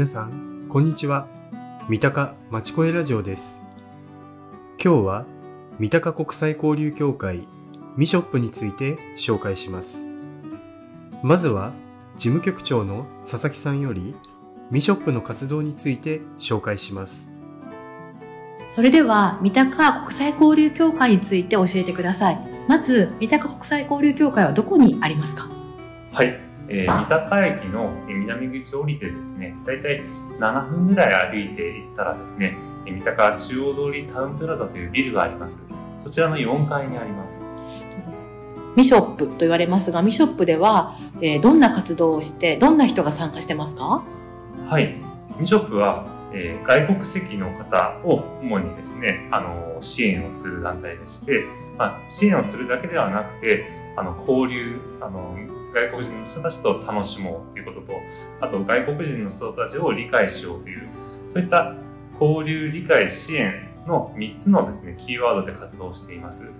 皆さん、こんにちは。三鷹まちこえラジオです。今日は、三鷹国際交流協会ミショップについて紹介します。まずは、事務局長の佐々木さんより、ミショップの活動について紹介します。それでは、三鷹国際交流協会について教えてください。まず、三鷹国際交流協会はどこにありますか？はい、えー、三鷹駅の南口を降りてですね、だいたい7分ぐらい歩いていったらですね、三鷹中央通りタウンプラザというビルがあります。そちらの4階にあります。ミショップと言われますが、ミショップでは、えーどんな活動をして、どんな人が参加してますか？はい、ミショップは、えー外国籍の方を主にですね、あの支援をする団体でして、まあ、支援をするだけではなくて、あの交流あの、外国人の人たちと楽しもうということと、あと外国人の人たちを理解しようという、そういった交流理解支援の3つのですね、キーワードで活動しています。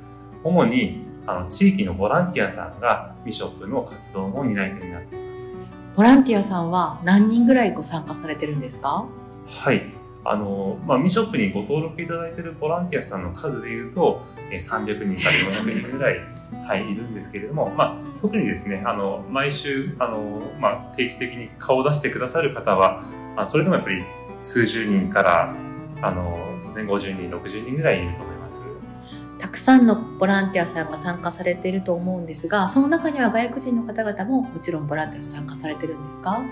主にあの地域のボランティアさんがミショップの活動の担い手になっています。ボランティアさんは何人ぐらいご参加されてるんですか？はい。あの、まあ、ミショップにご登録いただいているボランティアさんの数でいうと、えー300人から400人ぐらい、はい、いるんですけれども、まあ、特にですね、あの、毎週、あの、まあ、定期的に顔を出してくださる方は、まあ、それでもやっぱり数十人から、あの、当然50人、60人ぐらいいると思います。たくさんのボランティアさんが参加されていると思うんですが、その中には外国人の方々ももちろんボランティアに参加されてるんですか？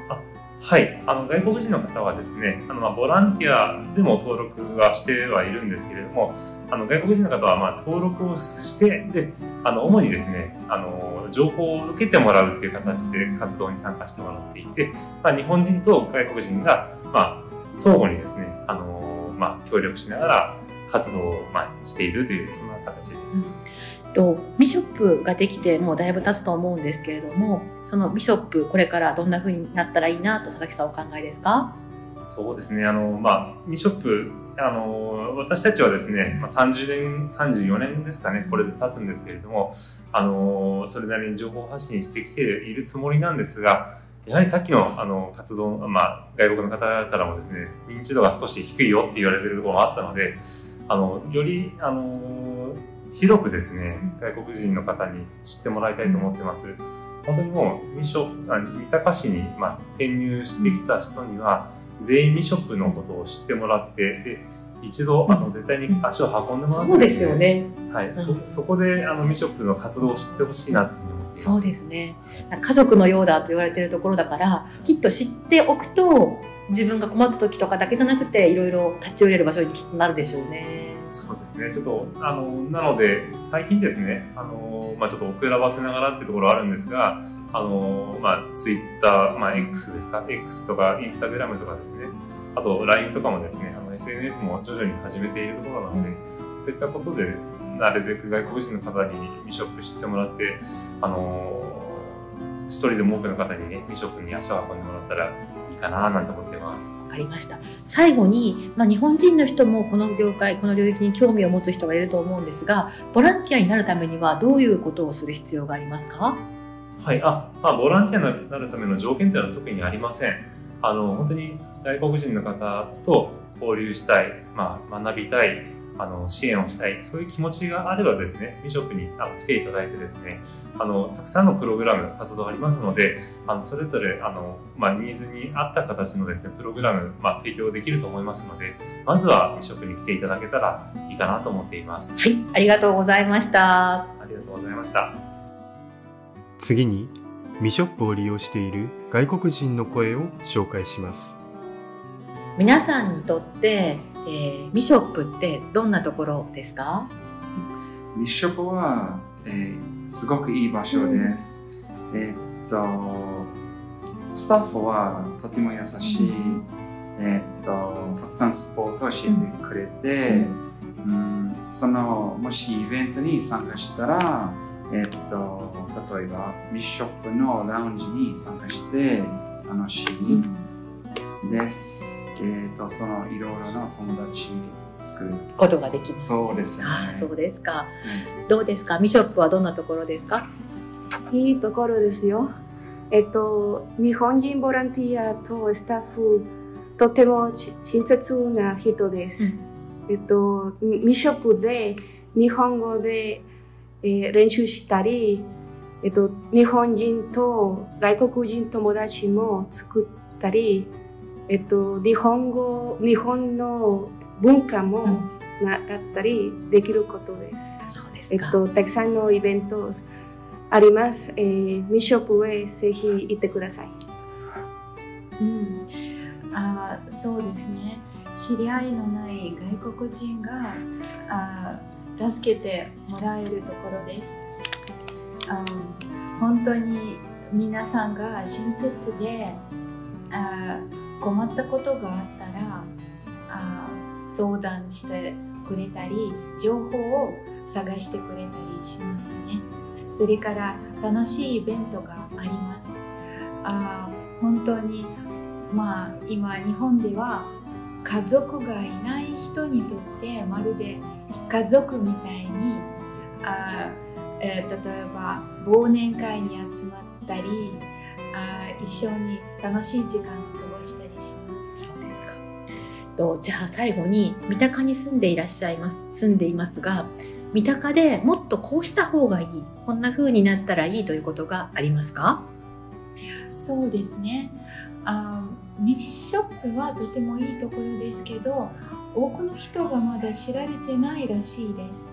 はい、あの外国人の方はですね、あのまボランティアでも登録はしてはいるんですけれども、あの外国人の方はま登録をして、で、あの主にですね、あの情報を受けてもらうという形で活動に参加してもらっていて、まあ、日本人と外国人がま相互にですね、あのま協力しながら活動をましているというそんな形です。とミショップができてもうだいぶ経つと思うんですけれどもそのミショップこれからどんな風になったらいいなと佐々木さんお考えですか？そうですね、あの、まあ、ミショップ、あの、私たちはですね、まあ、30年、34年ですかね、これで経つんですけれども、あの、それなりに情報発信してきているつもりなんですが、やはりさっきのあの活動、まあ、外国の方からもですね、認知度が少し低いよって言われてるところもあったので、あの、より、あの、広くですね、外国人の方に知ってもらいたいと思ってます。本当にもう、ミショ三鷹市に、まあ、転入してきた人には、全員ミショップのことを知ってもらって、で、一度、あの、絶対に足を運んでもらって、そうですよ。ね。はい、そうん、そこで、あの、ミショップの活動を知ってほしいなっていうふうに思っています。そうですね。家族のようだと言われているところだからきっと知っておくと自分が困った時とかだけじゃなくていろいろ立ち寄れる場所にきっとなるでしょうねそうですね。ちょっと、あの、なので、最近ですね、あの、まあちょっと遅らばせながらっていうところあるんですが、あの、まあツイッター、まあ X ですか、X とかインスタグラムとかですね、あと LINE とかもですね、あの SNS も徐々に始めているところなので、そういったことで、なるべく外国人の方にミショップ知ってもらって、あの、一人でも多くの方にね、ミショップに足を運んでもらったらかななんて思ってます。わかりました最後に、まあ、日本人の人もこの業界この領域に興味を持つ人がいると思うんですがボランティアになるためにはどういうことをする必要がありますか？はい、あ、まあ、ボランティアになるための条件というのは特にありません。あの、本当に外国人の方と交流したい、まあ、学びたい、あの、支援をしたい、そういう気持ちがあればですね、ビショップにあの来ていただいてですね、あの、たくさんのプログラム、活動ありますので、あの、それぞれ、あの、まあ、ニーズに合った形のですね、プログラム、まあ、提供できると思いますので、まずはビショップに来ていただけたらいいかなと思っています。はいありがとうございましたありがとうございました。次に、ミショップを利用している外国人の声を紹介します。皆さんにとって、えーミショップってどんなところですか？ミッショップは、えーすごくいい場所です。えーっと、スタッフはとても優しい、えーっと、たくさんスポーツを教えてくれて、うん、その、もしイベントに参加したら、えーっと、例えばミッショップのラウンジに参加して楽しいです。えーっと、そのいろいろな友達作る。ことができるそうですね。ああそうですかうんどうですか？ミショップはどんなところですか？いいところですよ。えっと、日本人ボランティアとスタッフとても親切な人です。うんえっと、ミショップで日本語で、えー練習したり、えっと、日本人と外国人友達も作ったり、えっと、日本語、日本の文化も習ったりできることです。そうですか。えっと、たくさんのイベントあります。えーミショップへぜひ行ってください。うん、あーそうですね知り合いのない外国人があー助けてもらえるところですあー本当に皆さんが親切であー困ったことがあったらあ相談してくれたり情報を探してくれたりしますね。それから楽しいイベントがあります。あ本当にまあ今日本では家族がいない人にとってまるで家族みたいにあ、えー例えば忘年会に集まったり一緒に楽しい時間を過ごしたりします。そうですか。とじゃあ最後に三鷹に住んでいらっしゃいます住んでいますが三鷹でもっとこうした方がいいこんな風になったらいいということがありますか？そうですねあーミッショップはとてもいいところですけど多くの人がまだ知られてないらしいです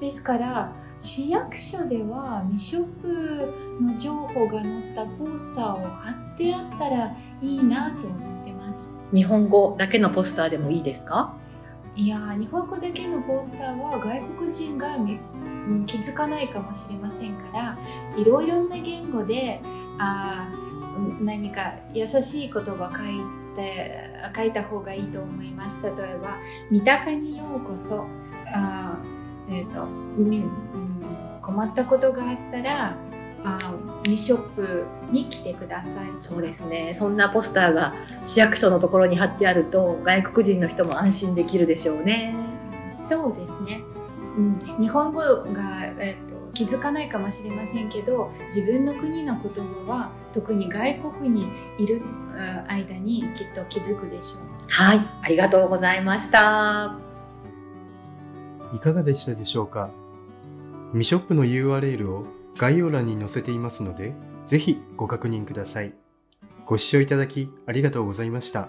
ですから市役所ではミッショップの情報が載ったポスターを貼ってあったらいいなと思ってます。日本語だけのポスターでもいいですか？いやー日本語だけのポスターは外国人が気づかないかもしれませんからいろいろな言語であ何か優しい言葉書いて書いた方がいいと思います。例えば「三鷹にようこそ」あーえっ、と、みうん困ったことがあったらあーミショップに来てください。そうですね。そんなポスターが市役所のところに貼ってあると外国人の人も安心できるでしょうね。そうですね、うん、日本語が、えっと気づかないかもしれませんけど自分の国の言葉は特に外国にいるあ間にきっと気づくでしょう。はい。ありがとうございました。いかがでしたでしょうか？ミショップの URL を概要欄に載せていますので、ぜひご確認ください。ご視聴いただきありがとうございました。